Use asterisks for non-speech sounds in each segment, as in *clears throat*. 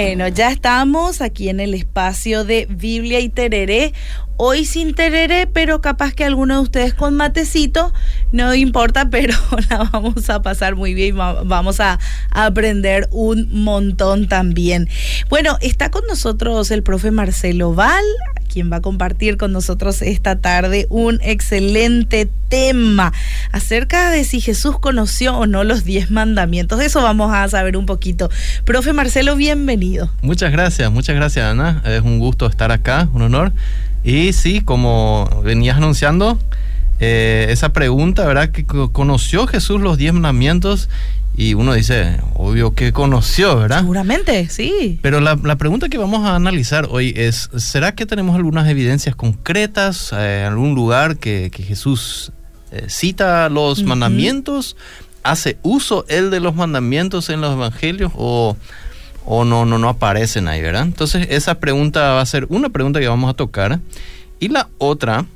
Bueno, ya estamos aquí en el espacio de Biblia y Tereré. Hoy sin tereré, pero capaz que alguno de ustedes con matecito, no importa, *laughs* pero la vamos a pasar muy bien vamos a aprender un montón también. Bueno, está con nosotros el profe Marcelo Val, quien va a compartir con nosotros esta tarde un excelente tema acerca de si Jesús conoció o no los diez mandamientos. Eso vamos a saber un poquito. Profe Marcelo, bienvenido. Muchas gracias, muchas gracias Ana. Es un gusto estar acá, un honor. Y sí, como venías anunciando, eh, esa pregunta, ¿verdad? Que conoció Jesús los diez mandamientos y uno dice, obvio que conoció, ¿verdad? Seguramente, sí. Pero la, pregunta que vamos a analizar hoy es, ¿será que tenemos algunas evidencias concretas, eh, en algún lugar que, Jesús eh, cita los mandamientos? ¿Hace uso él de los mandamientos en los evangelios o o no, no, no aparecen ahí, ¿verdad? Entonces esa pregunta va a ser una pregunta que vamos a tocar. Y la otra,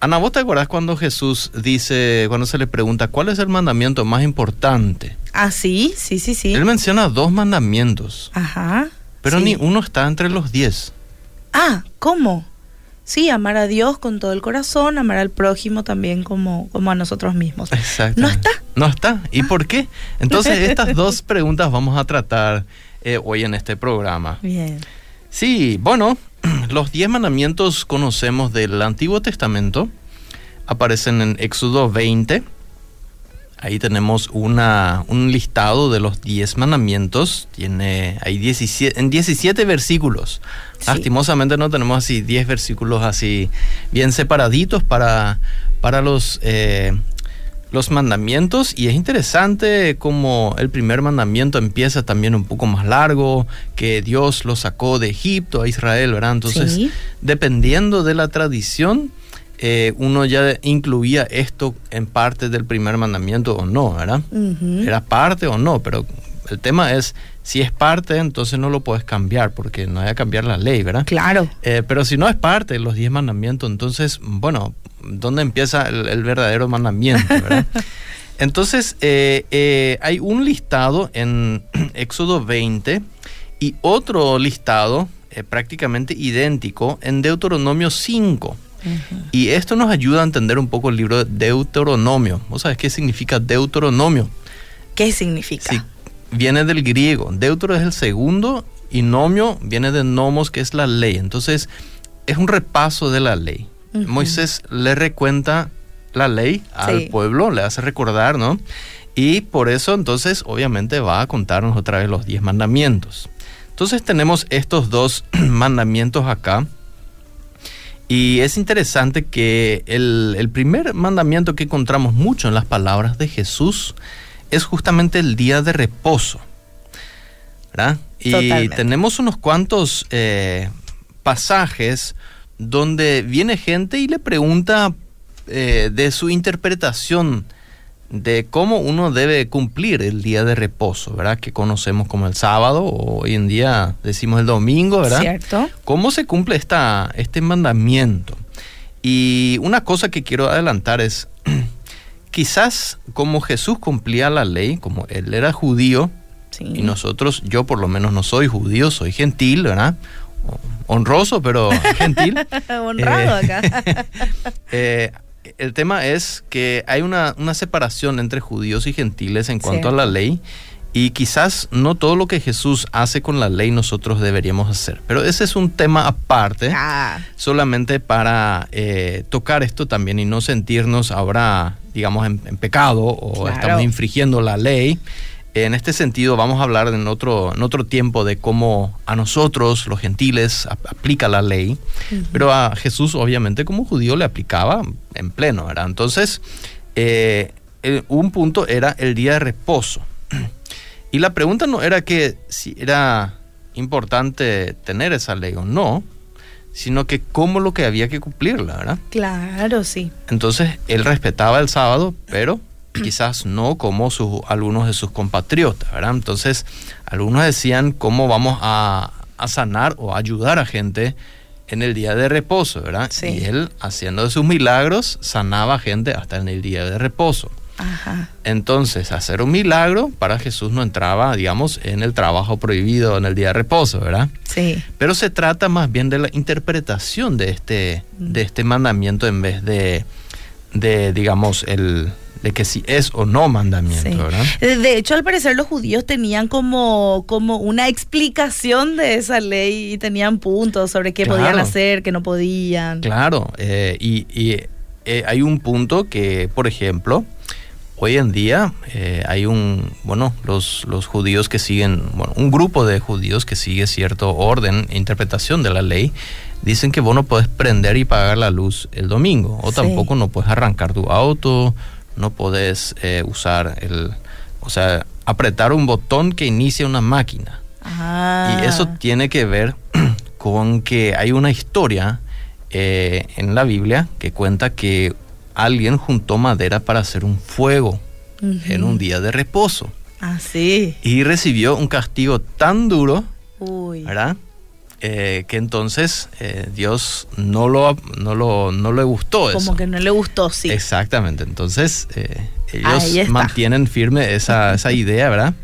Ana, ¿vos te acuerdas cuando Jesús dice, cuando se le pregunta, ¿cuál es el mandamiento más importante? Ah, sí, sí, sí, sí. Él menciona dos mandamientos. Ajá. Pero ni uno está entre los diez. Ah, ¿cómo? Sí, amar a Dios con todo el corazón, amar al prójimo también como, como a nosotros mismos. Exacto. ¿No está? No está. ¿Y ah. por qué? Entonces, *laughs* estas dos preguntas vamos a tratar eh, hoy en este programa. Bien. Sí, bueno, *clears throat* los diez mandamientos conocemos del Antiguo Testamento, aparecen en Éxodo 20. Ahí tenemos una, un listado de los diez mandamientos. Tiene hay 17, en 17 versículos. Lastimosamente no tenemos así 10 versículos así bien separaditos para, para los eh, los mandamientos y es interesante como el primer mandamiento empieza también un poco más largo, que Dios lo sacó de Egipto a Israel, ¿verdad? Entonces, dependiendo de la tradición, eh, uno ya incluía esto en parte del primer mandamiento o no, ¿verdad? Era parte o no, pero el tema es, si es parte, entonces no lo puedes cambiar, porque no hay que cambiar la ley, ¿verdad? Claro. Eh, pero si no es parte de los diez mandamientos, entonces, bueno, dónde empieza el, verdadero mandamiento, ¿verdad? *laughs* Entonces, eh, eh, hay un listado en *clears throat* Éxodo 20 y otro listado prácticamente idéntico en Deuteronomio 5. Y esto nos ayuda a entender un poco el libro de Deuteronomio. ¿Vos sabés qué significa Deuteronomio? ¿Qué significa? Sí, viene del griego. Deutero es el segundo y nomio viene de nomos, que es la ley. Entonces, es un repaso de la ley. Moisés le recuenta la ley al pueblo, le hace recordar, ¿no? Y por eso entonces obviamente va a contarnos otra vez los diez mandamientos. Entonces tenemos estos dos *clears throat* mandamientos acá. Y es interesante que el, primer mandamiento que encontramos mucho en las palabras de Jesús es justamente el día de reposo. ¿verdad? Y tenemos unos cuantos eh, pasajes donde viene gente y le pregunta eh, de su interpretación de cómo uno debe cumplir el día de reposo, ¿verdad? Que conocemos como el sábado, o hoy en día decimos el domingo, ¿verdad? Cierto. ¿Cómo se cumple esta, este mandamiento? Y una cosa que quiero adelantar es, *clears throat* quizás como Jesús cumplía la ley, como él era judío, y nosotros, yo por lo menos no soy judío, soy gentil, ¿verdad? honroso, pero *laughs* gentil. *laughs* Honrado eh, acá. *laughs* Eh, el tema es que hay una, separación entre judíos y gentiles en cuanto a la ley. Y quizás no todo lo que Jesús hace con la ley nosotros deberíamos hacer. Pero ese es un tema aparte, ah. solamente para eh, tocar esto también y no sentirnos ahora, digamos, en, pecado o estamos infringiendo la ley. En este sentido, vamos a hablar en otro, en otro tiempo de cómo a nosotros, los gentiles, aplica la ley, pero a Jesús, obviamente, como judío, le aplicaba en pleno, ¿verdad? Entonces, eh, un punto era el día de reposo. *clears throat* Y la pregunta no era que si era importante tener esa ley o no, sino que cómo lo que había que cumplirla, ¿verdad? Claro, sí. Entonces, él respetaba el sábado, pero *clears throat* quizás no como sus, algunos de sus compatriotas, ¿verdad? Entonces, algunos decían cómo vamos a, sanar o ayudar a gente en el día de reposo, ¿verdad? Y él, haciendo sus milagros, sanaba gente hasta en el día de reposo. Ajá. Entonces, hacer un milagro para Jesús no entraba, digamos, en el trabajo prohibido en el día de reposo, ¿verdad? Sí. Pero se trata más bien de la interpretación de este, de este mandamiento en vez de, de digamos, el, de que si es o no mandamiento, Sí. ¿verdad? De hecho, al parecer los judíos tenían como, como una explicación de esa ley y tenían puntos sobre qué podían hacer, qué no podían. Claro, eh, y, y, eh, hay un punto que, por ejemplo, hoy en día eh, hay un, bueno, los, los judíos que siguen, bueno, un grupo de judíos que sigue cierto orden e interpretación de la ley, dicen que vos no podés prender y pagar la luz el domingo, o Sí. tampoco no puedes arrancar tu auto, no podés eh, usar el, o sea, apretar un botón que inicia una máquina. Ah. Y eso tiene que ver *clears throat* con que hay una historia eh, en la Biblia que cuenta que alguien juntó madera para hacer un fuego en un día de reposo Ah, sí. y recibió un castigo tan duro, Uy. ¿verdad? Eh, que entonces eh, Dios no lo, no, lo, no le gustó eso. Como que no le gustó, sí. Exactamente, entonces eh, ellos mantienen firme esa, esa idea, ¿verdad?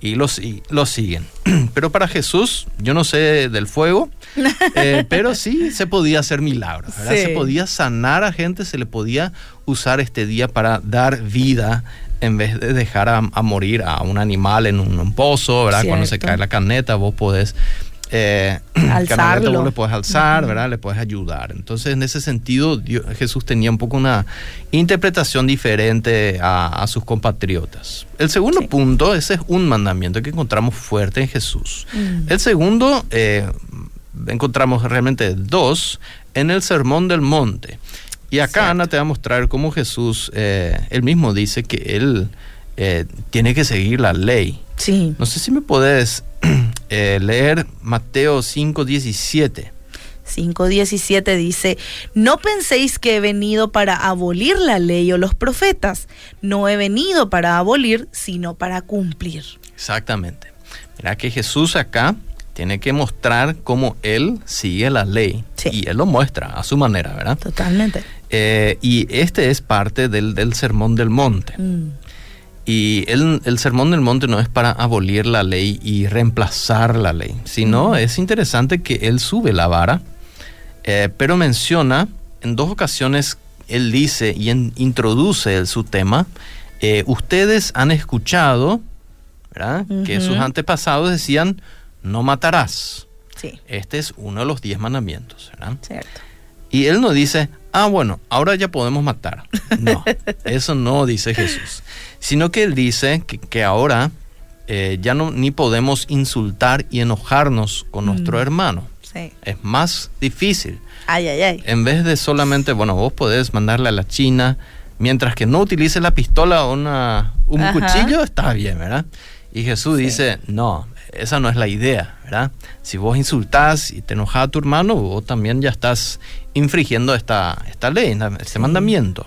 Y lo, si- lo siguen. *clears throat* Pero para Jesús, yo no sé del fuego, eh, *laughs* pero sí se podía hacer milagros. Se podía sanar a gente, se le podía usar este día para dar vida en vez de dejar a, a morir a un animal en un, un pozo, ¿verdad? Cuando se cae la caneta, vos podés... Eh, *clears throat* Alzarlo. vos le puedes alzar, ¿verdad? Le puedes ayudar. Entonces, en ese sentido, Dios- Jesús tenía un poco una interpretación diferente a, a sus compatriotas. El segundo Sí. punto, ese es un mandamiento que encontramos fuerte en Jesús. Mm. El segundo, eh, encontramos realmente dos en el Sermón del Monte. Y acá. Ana te va a mostrar cómo Jesús, eh, él mismo dice que él eh, tiene que seguir la ley. Sí. No sé si me podés *clears throat* eh, leer Mateo 5:17. 5.17 dice, no penséis que he venido para abolir la ley o los profetas, no he venido para abolir, sino para cumplir. Exactamente. Mira que Jesús acá tiene que mostrar cómo él sigue la ley. Sí. Y él lo muestra a su manera, ¿verdad? Totalmente. Eh, y este es parte del, del Sermón del Monte. Mm, Y el, el Sermón del Monte no es para abolir la ley y reemplazar la ley, sino es interesante que él sube la vara, eh, pero menciona en dos ocasiones, él dice y en- introduce el- su tema, eh, ustedes han escuchado ¿verdad? que sus antepasados decían, no matarás. sí, Este es uno de los diez mandamientos. ¿verdad? cierto. Y él no dice, ah, bueno, ahora ya podemos matar. No, eso no dice Jesús. Sino que él dice que, que ahora eh, ya no ni podemos insultar y enojarnos con nuestro Mm. hermano. Sí. Es más difícil. Ay, ay, ay. En vez de solamente, bueno, vos podés mandarle a la China, mientras que no utilice la pistola o una, un Ajá. cuchillo, está bien, ¿verdad? Y Jesús Sí. dice, no, esa no es la idea, ¿verdad? Si vos insultás y te enojas a tu hermano, vos también ya estás infringiendo esta, esta ley, este Sí. mandamiento.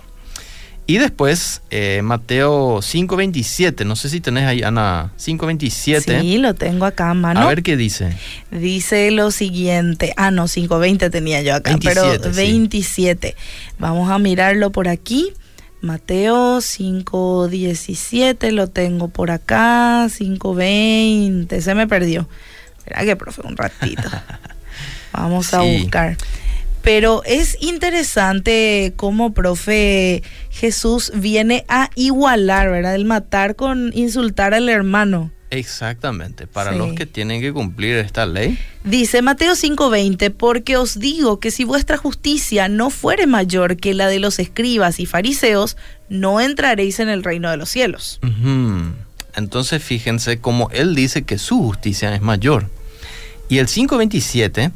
Y después, eh, Mateo 5.27, no sé si tenés ahí, Ana, 5.27. Sí, lo tengo acá mano. A ver qué dice. Dice lo siguiente. Ah, no, 520 tenía yo acá, 27, pero sí. 27. Vamos a mirarlo por aquí. Mateo 517 lo tengo por acá. 520. Se me perdió. Espera que, profe, un ratito. *laughs* Vamos a buscar. Pero es interesante cómo, profe, Jesús viene a igualar, ¿verdad? El matar con insultar al hermano. Exactamente, para Sí. los que tienen que cumplir esta ley. Dice Mateo 5:20, porque os digo que si vuestra justicia no fuere mayor que la de los escribas y fariseos, no entraréis en el reino de los cielos. Entonces fíjense cómo él dice que su justicia es mayor. Y el 5.27,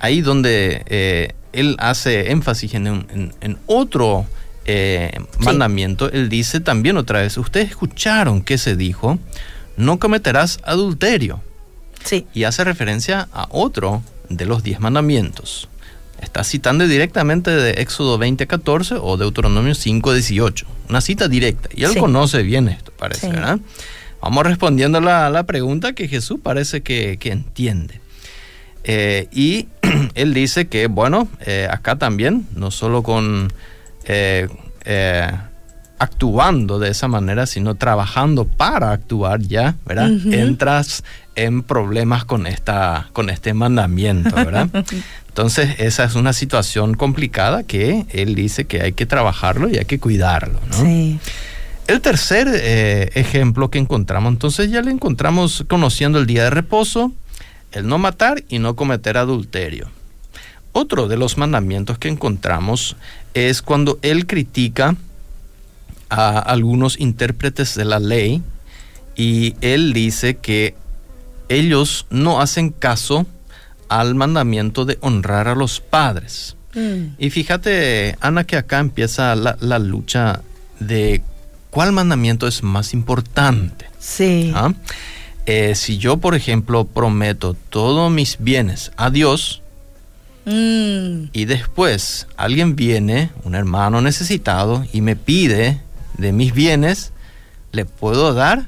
ahí donde eh, él hace énfasis en, un- en- en otro eh, Sí. mandamiento, él dice también otra vez, ustedes escucharon que se dijo, no cometerás adulterio. Sí, Y hace referencia a otro de los diez mandamientos. Está citando directamente de Éxodo 20:14 o Deuteronomio 5:18. Una cita directa. Y él Sí. conoce bien esto, parece, Sí. ¿verdad? Vamos respondiendo a la, la pregunta que Jesús parece que, que entiende. Eh, y *clears throat* él dice que, bueno, eh, acá también, no solo con, eh, eh, actuando de esa manera, sino trabajando para actuar ya, ¿verdad? Entras en problemas con, esta, con este mandamiento, ¿verdad? *laughs* Entonces, esa es una situación complicada que él dice que hay que trabajarlo y hay que cuidarlo, ¿no? Sí. El tercer eh, ejemplo que encontramos, entonces ya le encontramos conociendo el día de reposo, el no matar y no cometer adulterio. Otro de los mandamientos que encontramos es cuando él critica a algunos intérpretes de la ley y él dice que ellos no hacen caso al mandamiento de honrar a los padres. Mm. Y fíjate, Ana, que acá empieza la, lucha de cuál mandamiento es más importante. Sí. ¿Ah? Eh, si yo, por ejemplo, prometo todos mis bienes a Dios, mm. y después alguien viene, un hermano necesitado, y me pide de mis bienes, ¿le puedo dar?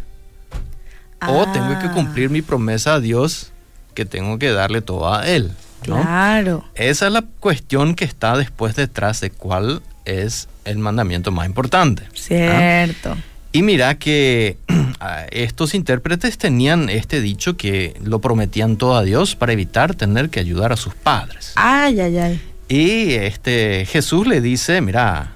O tengo que ah. cumplir mi promesa a Dios que tengo que darle todo a Él. Claro. Esa es la cuestión que está después detrás de cuál es el mandamiento más importante. ¿ah? Cierto. Y mira que *clears throat* estos intérpretes tenían este dicho que lo prometían todo a Dios para evitar tener que ayudar a sus padres. Ay, ay, ay. Y este Jesús le dice, mira,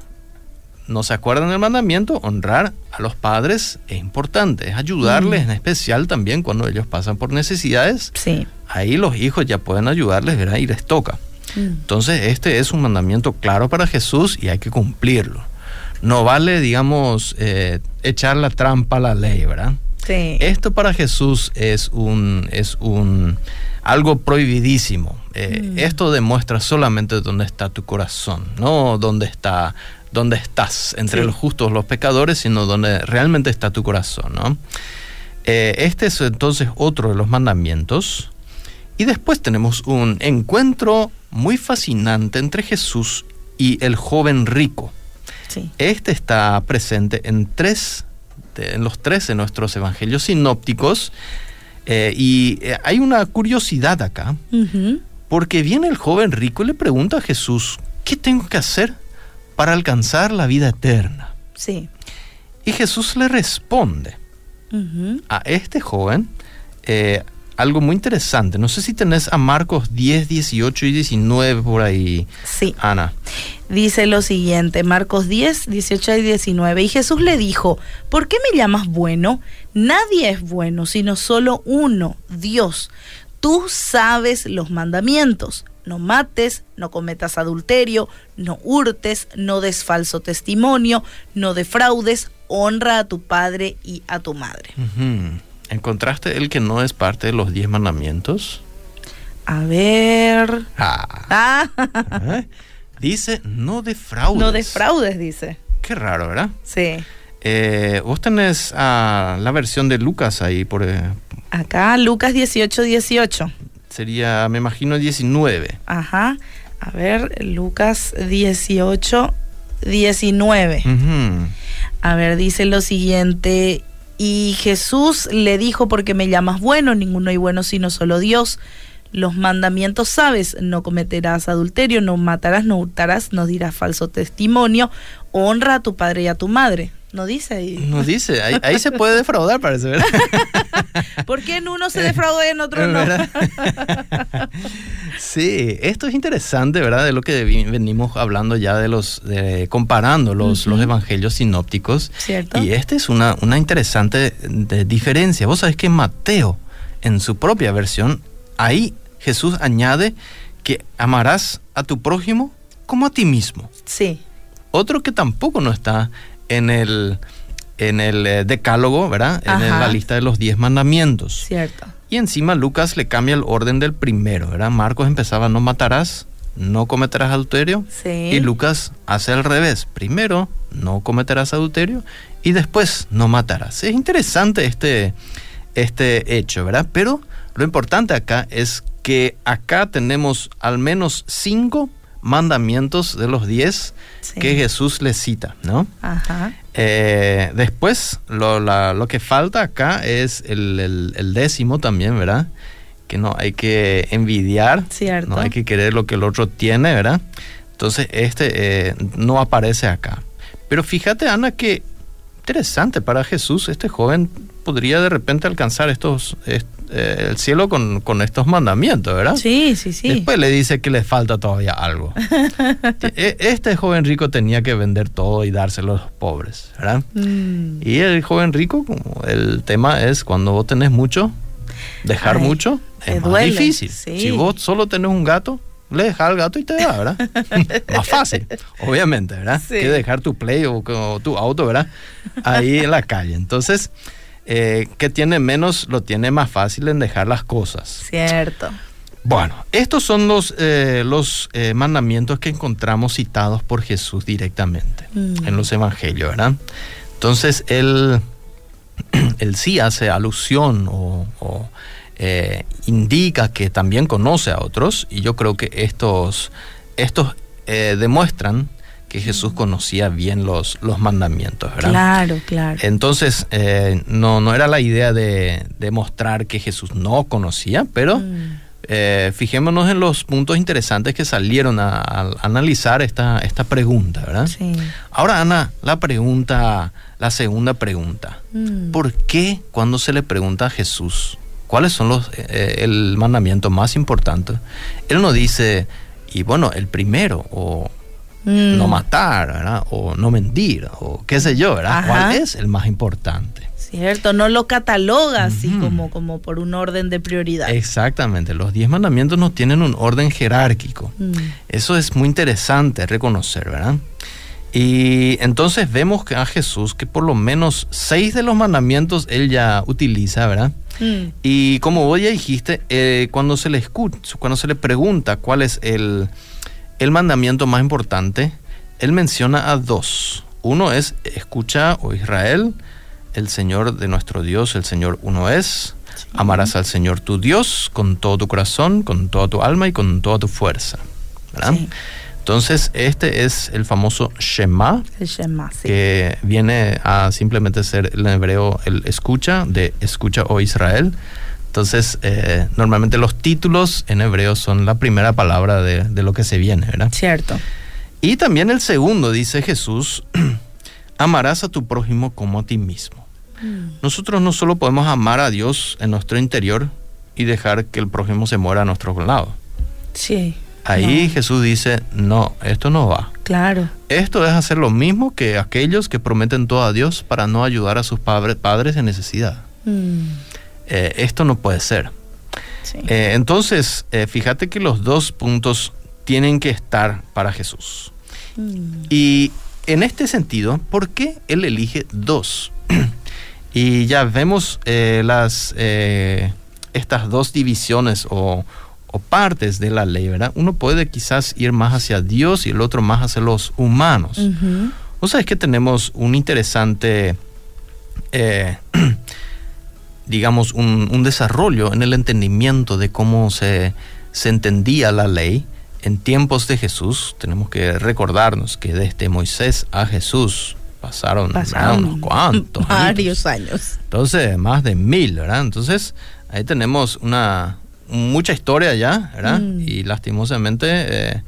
no se acuerdan del mandamiento, honrar a los padres es importante, es ayudarles, mm. en especial también cuando ellos pasan por necesidades. Sí. Ahí los hijos ya pueden ayudarles, ¿verdad? Y les toca. Mm. Entonces, este es un mandamiento claro para Jesús y hay que cumplirlo. No vale, digamos, eh, echar la trampa a la ley, ¿verdad? Sí. Esto para Jesús es un, es un algo prohibidísimo. Eh, mm. Esto demuestra solamente dónde está tu corazón, no dónde está dónde estás, entre los justos los pecadores, sino donde realmente está tu corazón. ¿no? Eh, este es entonces otro de los mandamientos. Y después tenemos un encuentro muy fascinante entre Jesús y el joven rico. Este está presente en tres, en los tres de nuestros evangelios sinópticos. Eh, y eh, hay una curiosidad acá, porque viene el joven rico y le pregunta a Jesús, ¿qué tengo que hacer para alcanzar la vida eterna. Sí. Y Jesús le responde a este joven eh, algo muy interesante. No sé si tenés a Marcos 10, 18 y 19 por ahí. Sí. Ana. Dice lo siguiente, Marcos 10, 18 y 19. Y Jesús le dijo, ¿por qué me llamas bueno? Nadie es bueno, sino solo uno, Dios. Tú sabes los mandamientos no mates, no cometas adulterio, no hurtes, no des falso testimonio, no defraudes, honra a tu padre y a tu madre. ¿Encontraste el que no es parte de los diez mandamientos? A ver. Ah. Ah. Dice, no defraudes. No defraudes, dice. Qué raro, ¿verdad? Sí. Eh, vos tenés ah, la versión de Lucas ahí por... Eh, Acá, Lucas 18, 18 sería, me imagino, 19. Ajá. A ver, Lucas 18, 19. A ver, dice lo siguiente. Y Jesús le dijo, porque me llamas bueno, ninguno hay bueno sino solo Dios. Los mandamientos sabes, no cometerás adulterio, no matarás, no hurtarás, no dirás falso testimonio, honra a tu padre y a tu madre. No dice ahí. No dice, ahí, se puede defraudar, parece, ¿verdad? *laughs* ¿Por qué en uno se defrauda y en otro no? *laughs* sí, esto es interesante, ¿verdad? De lo que venimos hablando ya de los, de, comparando los, los evangelios sinópticos. Cierto. Y esta es una, una interesante diferencia. Vos sabés que Mateo, en su propia versión, ahí Jesús añade que amarás a tu prójimo como a ti mismo. Sí. Otro que tampoco no está en el, en el eh, decálogo, ¿verdad? En la lista de los diez mandamientos. Cierto. Y encima Lucas le cambia el orden del primero, ¿verdad? Marcos empezaba no matarás, no cometerás adulterio. Sí. Y Lucas hace al revés. Primero no cometerás adulterio y después no matarás. Es interesante este, este hecho, ¿verdad? Pero lo importante acá es que acá tenemos al menos cinco mandamientos de los diez que Jesús le cita, ¿no? Ajá. Eh, después, lo, que falta acá es el, décimo también, ¿verdad? Que no hay que envidiar, Cierto. no hay que querer lo que el otro tiene, ¿verdad? Entonces, este eh, no aparece acá. Pero fíjate, Ana, que interesante para Jesús, este joven podría de repente alcanzar estos, eh, el cielo con, con, estos mandamientos, ¿verdad? Sí, sí, sí. Después le dice que le falta todavía algo. *laughs* E, este joven rico tenía que vender todo y dárselo a los pobres, ¿verdad? Mm. Y el joven rico, el tema es cuando vos tenés mucho, dejar mucho es más difícil. Si vos solo tenés un gato, le dejas al gato y te da, ¿verdad? *laughs* Más fácil, obviamente, ¿verdad? Que dejar tu play o, tu auto, ¿verdad? Ahí en la calle. Entonces, eh, que tiene menos, lo tiene más fácil en dejar las cosas. Cierto. Bueno, estos son los, eh, los eh, mandamientos que encontramos citados por Jesús directamente mm. en los evangelios, ¿verdad? Entonces, él, *clears throat* él sí hace alusión o eh, indica que también conoce a otros y yo creo que estos, estos demuestran que Jesús conocía bien los, los mandamientos, ¿verdad? Claro, claro. Entonces, eh, no, no era la idea de demostrar que Jesús no conocía, pero mm. fijémonos en los puntos interesantes que salieron a, analizar esta, esta pregunta, ¿verdad? Sí. Ahora, Ana, la pregunta, la segunda pregunta. Mm. ¿Por qué cuando se le pregunta a Jesús cuáles son los eh, el mandamiento más importante, él no dice, y bueno, el primero, o mm. no matar, o no mentir, o qué sé yo, ¿verdad? ¿Cuál es el más importante? Cierto, no lo cataloga así como, como por un orden de prioridad. Exactamente, los diez mandamientos no tienen un orden jerárquico. Mm. Eso es muy interesante reconocer, ¿verdad? Y entonces vemos que a Jesús que por lo menos seis de los mandamientos él ya utiliza, ¿verdad? Mm. Y como vos ya dijiste, eh, cuando se le escucha, cuando se le pregunta cuál es el, el mandamiento más importante, él menciona a dos. Uno es, escucha, o oh Israel, el Señor de nuestro Dios, el Señor uno es. Amarás al Señor tu Dios con todo tu corazón, con toda tu alma y con toda tu fuerza. ¿verdad? Entonces, este es el famoso Shema, el Shema sí. que viene a simplemente ser en hebreo el escucha, de escucha o Israel. Entonces, eh, normalmente los títulos en hebreo son la primera palabra de, de, lo que se viene, ¿verdad? Cierto. Y también el segundo, dice Jesús, *clears throat* amarás a tu prójimo como a ti mismo. Mm. Nosotros no solo podemos amar a Dios en nuestro interior y dejar que el prójimo se muera a nuestro lado. Sí. Ahí Jesús dice, no, esto no va. Claro. Esto es hacer lo mismo que aquellos que prometen todo a Dios para no ayudar a sus padres, padres en necesidad. Mm. Eh, esto no puede ser. Eh, entonces, eh, fíjate que los dos puntos tienen que estar para Jesús. Mm. Y en este sentido, ¿por qué Él elige dos? *clears throat* y ya vemos las, estas dos divisiones o o partes de la ley, ¿verdad? Uno puede quizás ir más hacia Dios y el otro más hacia los humanos. O sea, es que tenemos un interesante, eh, *clears throat* digamos, un, desarrollo en el entendimiento de cómo se, se entendía la ley en tiempos de Jesús. Tenemos que recordarnos que desde Moisés a Jesús pasaron, unos cuantos varios años. Entonces, más de mil, ¿verdad? Entonces, ahí tenemos una, mucha historia ya, ¿verdad? Mm. Y lastimosamente eh,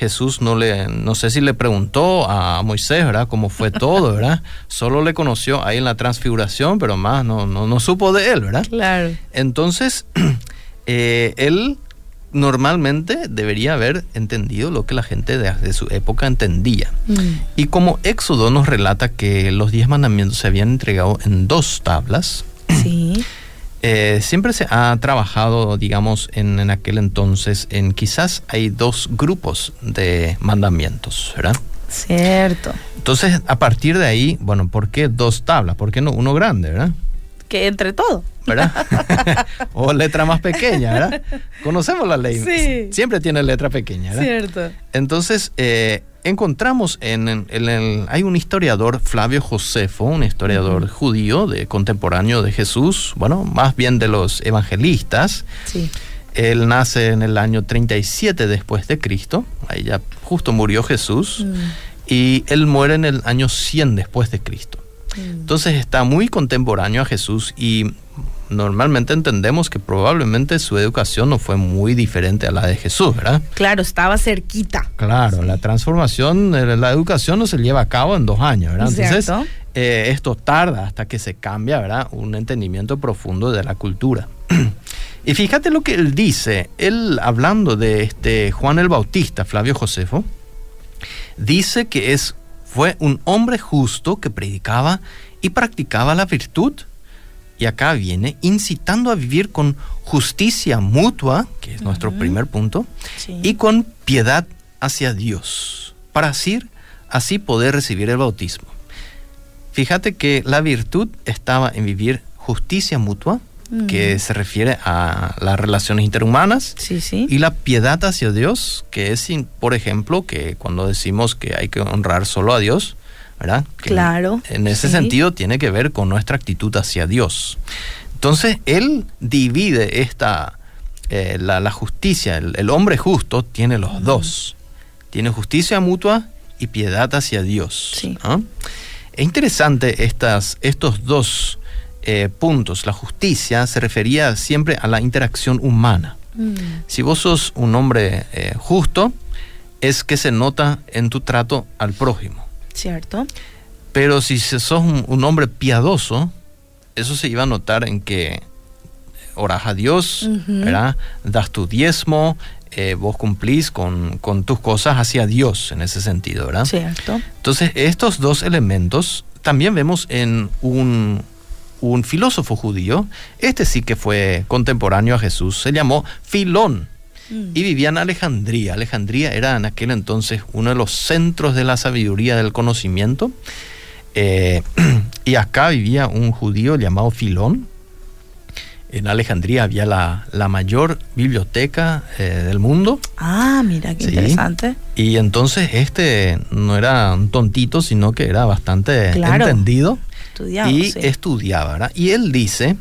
Jesús no le, no sé si le preguntó a Moisés, ¿verdad? Cómo fue *laughs* todo, ¿verdad? Solo le conoció ahí en la transfiguración, pero más no, no, no supo de él, ¿verdad? Claro. Entonces, *clears throat* eh, él normalmente debería haber entendido lo que la gente de, su época entendía. Mm. Y como Éxodo nos relata que los diez mandamientos se habían entregado en dos tablas, sí. *clears throat* Eh, siempre se ha trabajado, digamos, en, en, aquel entonces, en quizás hay dos grupos de mandamientos, ¿verdad? Cierto. Entonces, a partir de ahí, bueno, ¿por qué dos tablas? ¿Por qué no uno grande, verdad? Que entre todo. ¿Verdad? *laughs* o letra más pequeña, ¿verdad? Conocemos la ley. Sí. Siempre tiene letra pequeña, ¿verdad? Cierto. Entonces, eh, encontramos en, el, hay un historiador, Flavio Josefo, un historiador judío de contemporáneo de Jesús, bueno, más bien de los evangelistas. Sí. Él nace en el año 37 después de Cristo, ahí ya justo murió Jesús, mm. y él muere en el año 100 después de Cristo. Mm. Entonces está muy contemporáneo a Jesús y normalmente entendemos que probablemente su educación no fue muy diferente a la de Jesús, ¿verdad? Claro, estaba cerquita. Claro, la transformación, eh, la educación no se lleva a cabo en dos años, ¿verdad? Entonces, eh, esto tarda hasta que se cambia, ¿verdad? Un entendimiento profundo de la cultura. *clears throat* y fíjate lo que él dice, él hablando de este Juan el Bautista, Flavio Josefo, dice que es, fue un hombre justo que predicaba y practicaba la virtud y acá viene incitando a vivir con justicia mutua, que es nuestro primer punto, y con piedad hacia Dios, para así, así poder recibir el bautismo. Fíjate que la virtud estaba en vivir justicia mutua, que se refiere a las relaciones interhumanas, y la piedad hacia Dios, que es, por ejemplo, que cuando decimos que hay que honrar solo a Dios, ¿verdad? claro. En ese sentido tiene que ver con nuestra actitud hacia Dios. Entonces, Él divide esta, eh, la, justicia, el, hombre justo tiene los dos. Tiene justicia mutua y piedad hacia Dios. Es interesante estas, estos dos eh, puntos. La justicia se refería siempre a la interacción humana. Mm. Si vos sos un hombre eh, justo, es que se nota en tu trato al prójimo. Cierto. Pero si sos un, hombre piadoso, eso se iba a notar en que oras a Dios, ¿verdad? Das tu diezmo, eh, vos cumplís con, tus cosas hacia Dios en ese sentido, ¿verdad? Cierto. Entonces, estos dos elementos también vemos en un, un filósofo judío, este sí que fue contemporáneo a Jesús, se llamó Filón. Mm. y vivía en Alejandría. Alejandría era en aquel entonces uno de los centros de la sabiduría del conocimiento. Eh, *clears throat* y acá vivía un judío llamado Filón. En Alejandría había la, mayor biblioteca eh, del mundo. Ah, mira, qué interesante. Y entonces este no era un tontito, sino que era bastante entendido. y estudiaba, ¿verdad? Y él dice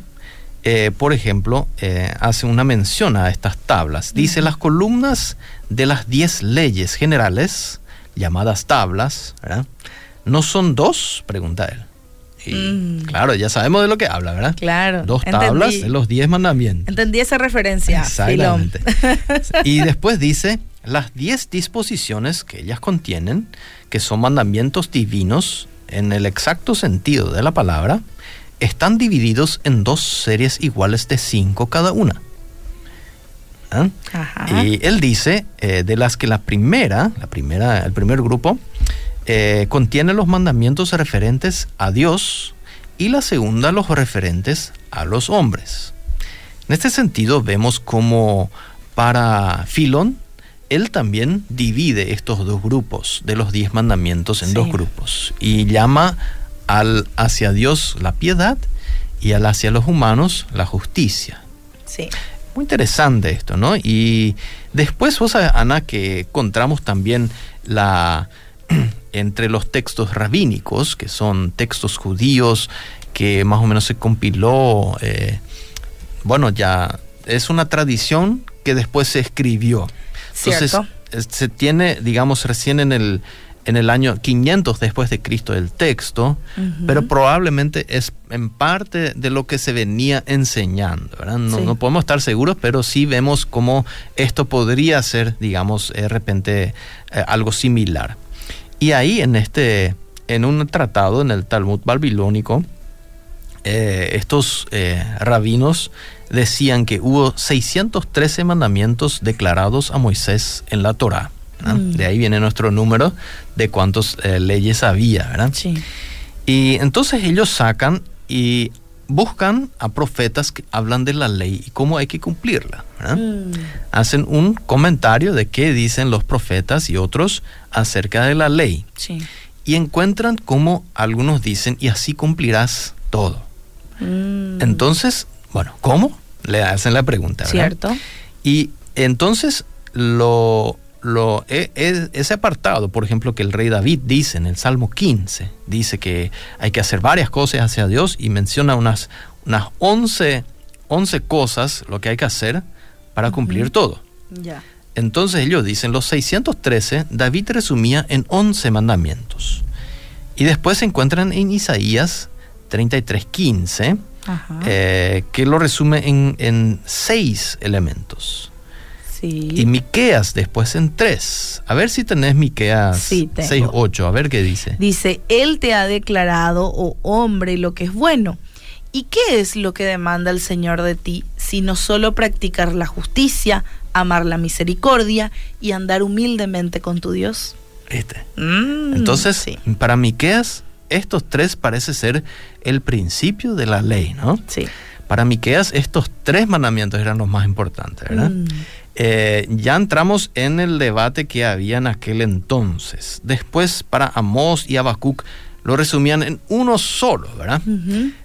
eh, por ejemplo, eh, hace una mención a estas tablas. Dice, las columnas de las diez leyes generales, llamadas tablas, ¿no son dos? Pregunta él. Y mm. claro, ya sabemos de lo que habla, ¿verdad? Claro. Dos tablas de los diez mandamientos. Entendí esa referencia. Exactamente. *laughs* y después dice, las diez disposiciones que ellas contienen, que son mandamientos divinos en el exacto sentido de la palabra, están divididos en dos series iguales de cinco cada una. ¿Ah? Y él dice eh, de las que la primera, la primera, el primer grupo, eh, contiene los mandamientos referentes a Dios y la segunda los referentes a los hombres. En este sentido vemos como para Filón, él también divide estos dos grupos de los diez mandamientos en dos grupos y llama al hacia Dios la piedad y al hacia los humanos la justicia. Sí. Muy interesante esto, ¿no? Y después, vos Ana, que encontramos también la *clears throat* entre los textos rabínicos, que son textos judíos, que más o menos se compiló, eh, bueno, ya es una tradición que después se escribió. Entonces, se tiene, digamos, recién en el en el año 500 después de Cristo el texto, pero probablemente es en parte de lo que se venía enseñando. No, podemos estar seguros, pero sí vemos cómo esto podría ser, digamos, de repente eh, algo similar. Y ahí en este, en un tratado, en el Talmud babilónico, eh, estos eh, rabinos decían que hubo 613 mandamientos declarados a Moisés en la Torá. Mm. De ahí viene nuestro número de cuántas eh, leyes había, ¿verdad? Sí. Y entonces ellos sacan y buscan a profetas que hablan de la ley y cómo hay que cumplirla. Mm. Hacen un comentario de qué dicen los profetas y otros acerca de la ley. Sí. Y encuentran cómo algunos dicen, y así cumplirás todo. Mm. Entonces, bueno, ¿cómo? Le hacen la pregunta. ¿verdad? Cierto. Y entonces lo lo, e, e, ese apartado, por ejemplo, que el rey David dice en el Salmo 15, dice que hay que hacer varias cosas hacia Dios y menciona unas, unas 11, 11 cosas, lo que hay que hacer para cumplir todo. Entonces ellos dicen, los 613, David resumía en 11 mandamientos. Y después se encuentran en Isaías 33, 15, eh, que lo resume en, en seis elementos. Y Miqueas después en tres. A ver si tenés Miqueas sí, 6, 8. A ver qué dice. Dice, Él te ha declarado, oh hombre, lo que es bueno. ¿Y qué es lo que demanda el Señor de ti, sino solo practicar la justicia, amar la misericordia y andar humildemente con tu Dios? ¿Viste? Mm, Entonces, para Miqueas, estos tres parece ser el principio de la ley, ¿no? Sí. Para Miqueas, estos tres mandamientos eran los más importantes, ¿verdad? Mm. Eh, ya entramos en el debate que había en aquel entonces. Después, para Amós y Habacuc, lo resumían en uno solo, ¿verdad?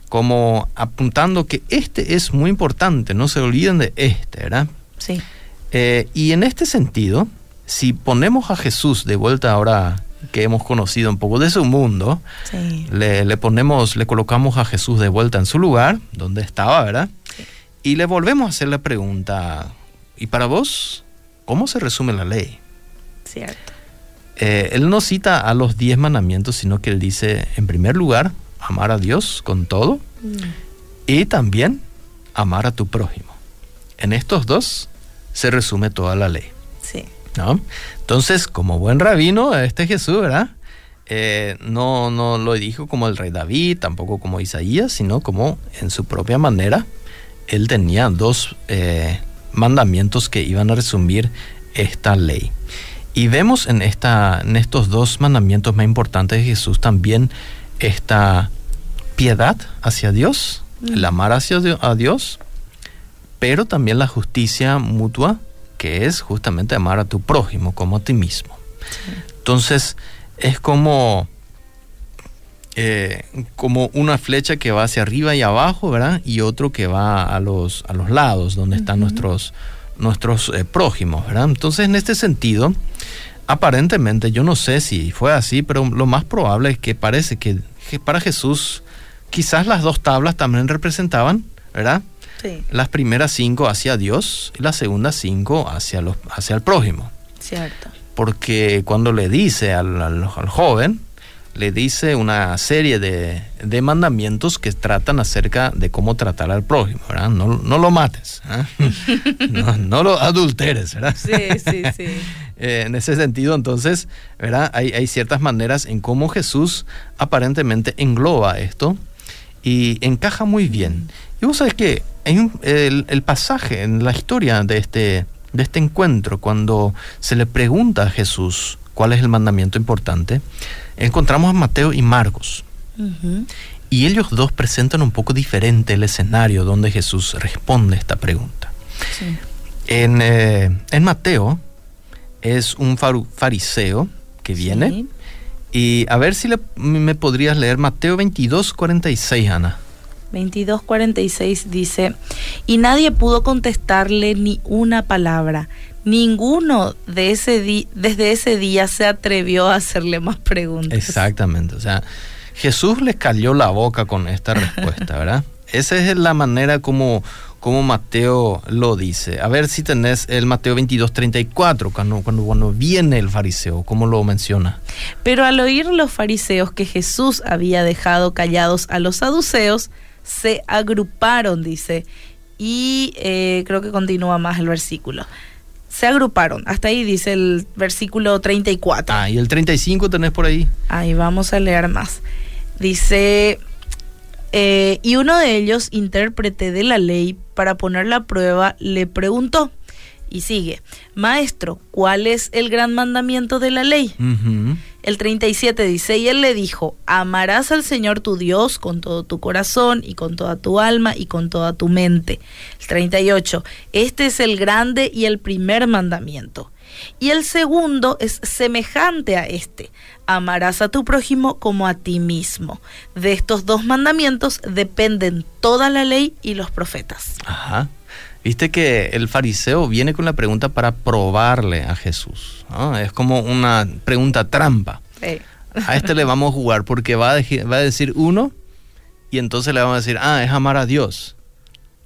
Como apuntando que este es muy importante, no se olviden de este, ¿verdad? Sí. Eh, y en este sentido, si ponemos a Jesús de vuelta ahora que hemos conocido un poco de su mundo, le, le, ponemos, le colocamos a Jesús de vuelta en su lugar, donde estaba, ¿verdad? Y le volvemos a hacer la pregunta, ¿Y para vos, cómo se resume la ley? Cierto. Eh, él no cita a los diez mandamientos, sino que él dice, en primer lugar, amar a Dios con todo mm. y también amar a tu prójimo. En estos dos se resume toda la ley. Sí. ¿no? Entonces, como buen rabino, este Jesús, ¿verdad? Eh, no, no lo dijo como el rey David, tampoco como Isaías, sino como en su propia manera. Él tenía dos eh, mandamientos que iban a resumir esta ley. Y vemos en, esta, en estos dos mandamientos más importantes de Jesús también esta piedad hacia Dios, el mm. amar hacia a Dios, pero también la justicia mutua, que es justamente amar a tu prójimo como a ti mismo. Entonces, es como eh, como una flecha que va hacia arriba y abajo, ¿verdad? Y otro que va a los, a los lados, donde están nuestros, nuestros eh, prójimos, ¿verdad? Entonces, en este sentido, aparentemente, yo no sé si fue así, pero lo más probable es que parece que, para Jesús quizás las dos tablas también representaban, ¿verdad? Sí. Las primeras cinco hacia Dios y las segundas cinco hacia, los, hacia el prójimo. Cierto. Porque cuando le dice al, al joven, le dice una serie de, mandamientos que tratan acerca de cómo tratar al prójimo, ¿verdad? No, lo mates, *laughs* ¿eh? no, lo adulteres, ¿verdad? Sí, sí, sí. *laughs* Eh, en ese sentido, entonces, ¿verdad? Hay, ciertas maneras en cómo Jesús aparentemente engloba esto y encaja muy bien. Y vos sabés que hay el, el, pasaje en la historia de este, de este encuentro, cuando se le pregunta a Jesús cuál es el mandamiento importante, encontramos a Mateo y Marcos. Y ellos dos presentan un poco diferente el escenario donde Jesús responde esta pregunta. En, eh, en, Mateo es un fariseo que viene. Y a ver si me podrías leer Mateo 22, 46, Ana. 22, 46 dice, y nadie pudo contestarle ni una palabra, ninguno de ese desde ese día se atrevió a hacerle más preguntas. Exactamente, o sea, Jesús les cayó la boca con esta respuesta, *laughs* ¿verdad? Esa es la manera como, como Mateo lo dice. A ver si tenés el Mateo 22, 34, cuando, cuando, cuando viene el fariseo, ¿cómo lo menciona? Pero al oír los fariseos que Jesús había dejado callados a los saduceos, se agruparon, dice. Y eh, creo que continúa más el versículo se agruparon. Hasta ahí dice el versículo 34. Ah, y el 35 tenés por ahí. Ahí vamos a leer más. Dice, eh, y uno de ellos, intérprete de la ley, para poner la prueba, le preguntó, y sigue, Maestro, ¿cuál es el gran mandamiento de la ley? El 37 dice, y él le dijo, amarás al Señor tu Dios con todo tu corazón y con toda tu alma y con toda tu mente. El 38, este es el grande y el primer mandamiento. Y el segundo es semejante a este, amarás a tu prójimo como a ti mismo. De estos dos mandamientos dependen toda la ley y los profetas. Ajá. Viste que el fariseo viene con la pregunta para probarle a Jesús. Es como una pregunta trampa. A este le vamos a jugar porque va a, va a decir uno y entonces le vamos a decir, ah, es amar a Dios.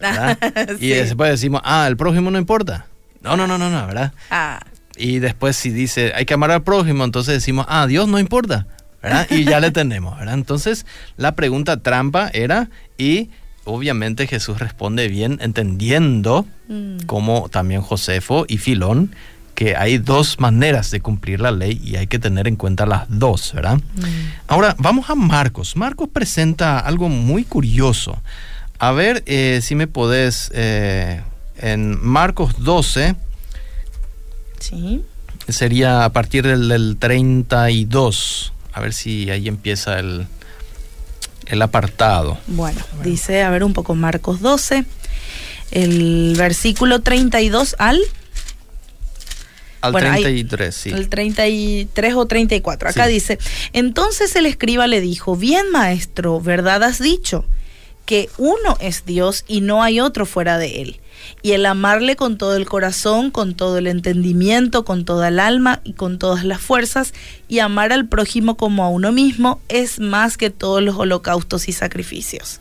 *laughs* Y después decimos, ah, el prójimo no importa. No, no, no, no, no, ¿verdad? Ah. Y después si dice, hay que amar al prójimo, entonces decimos, ah, Dios no importa. ¿verdad? Y ya le tenemos, ¿verdad? Entonces la pregunta trampa era, ¿y obviamente Jesús responde bien, entendiendo, Mm. como también Josefo y Filón, que hay dos maneras de cumplir la ley y hay que tener en cuenta las dos, ¿verdad? Mm. Ahora, vamos a Marcos. Marcos presenta algo muy curioso. A ver eh, si me podés, eh, en Marcos 12, Sí. sería a partir del, del 32. A ver si ahí empieza el, el apartado. Bueno, dice, a ver un poco Marcos 12, el versículo 32 al, Al Bueno, ahí- 33, sí. el 33 o 34. Acá Sí. dice, entonces el escriba le dijo, bien maestro, ¿verdad has dicho? Que uno es Dios y no hay otro fuera de él. Y el amarle con todo el corazón, con todo el entendimiento, con toda el alma y con todas las fuerzas, y amar al prójimo como a uno mismo, es más que todos los holocaustos y sacrificios.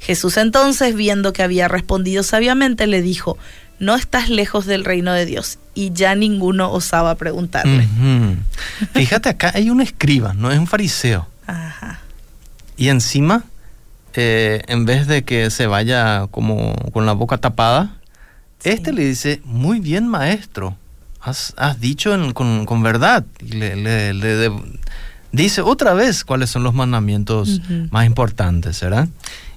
Jesús entonces, viendo que había respondido sabiamente, le dijo, no estás lejos del reino de Dios. Y ya ninguno osaba preguntarle. Fíjate, acá hay un escriba, no es un fariseo. Ajá. Y encima, eh, en vez de que se vaya como con la boca tapada, Sí. este le dice, muy bien maestro, has, has dicho en- con, con verdad. Y le, le- le de- dice otra vez cuáles son los mandamientos más importantes, ¿verdad?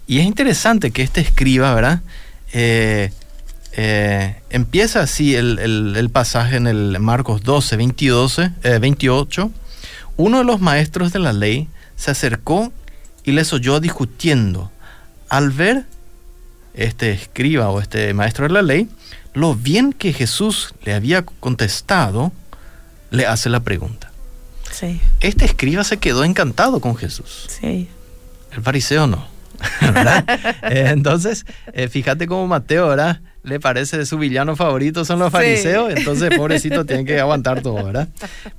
Y es interesante que este escriba, ¿verdad? Eh, eh, empieza así el, el- el pasaje en el Marcos 12, 22, eh, 28. Uno de los maestros de la ley se acercó y les oyó discutiendo. Al ver este escriba o este maestro de la ley, lo bien que Jesús le había contestado, le hace la pregunta. Sí, Este escriba se quedó encantado con Jesús. sí. El fariseo no. *laughs* ¿verdad? Eh, entonces, eh, fíjate cómo Mateo, ¿verdad? Le parece de su villano favorito son los Sí. fariseos, entonces pobrecito *laughs* tienen que aguantar todo, ¿verdad?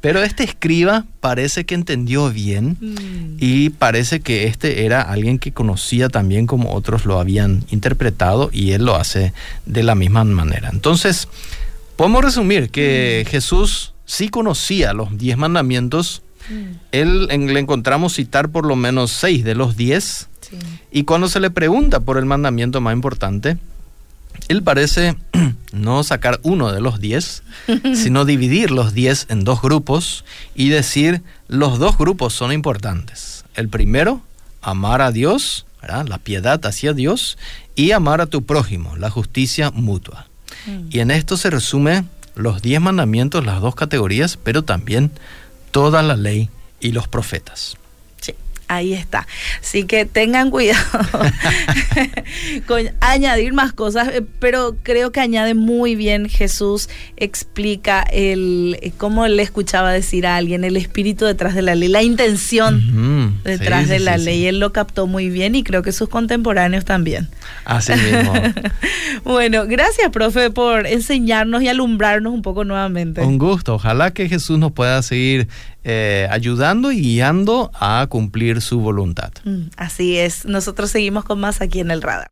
Pero este escriba parece que entendió bien Mm. y parece que este era alguien que conocía también como otros lo habían interpretado y él lo hace de la misma manera. Entonces, podemos resumir que Jesús sí conocía los diez mandamientos, Mm. él en- le encontramos citar por lo menos seis de los diez. Sí. Y cuando se le pregunta por el mandamiento más importante, él parece *clears throat* no sacar uno de los diez, *laughs* sino dividir los diez en dos grupos y decir los dos grupos son importantes. El primero, amar a Dios, ¿verdad? la piedad hacia Dios, y amar a tu prójimo, la justicia mutua. Mm. Y en esto se resume los diez mandamientos, las dos categorías, pero también toda la ley y los profetas. Ahí está. Así que tengan cuidado *laughs* con añadir más cosas, eh, pero creo que añade muy bien Jesús, explica el eh, cómo le escuchaba decir a alguien, el espíritu detrás de la ley, la intención detrás sí, de sí, la sí, ley. Él lo captó muy bien y creo que sus contemporáneos también. Así mismo. *laughs* Bueno, gracias, profe, por enseñarnos y alumbrarnos un poco nuevamente. Un gusto. Ojalá que Jesús nos pueda seguir eh, ayudando y guiando a cumplir su voluntad. Mm, Así es. Nosotros seguimos con más aquí en el radar.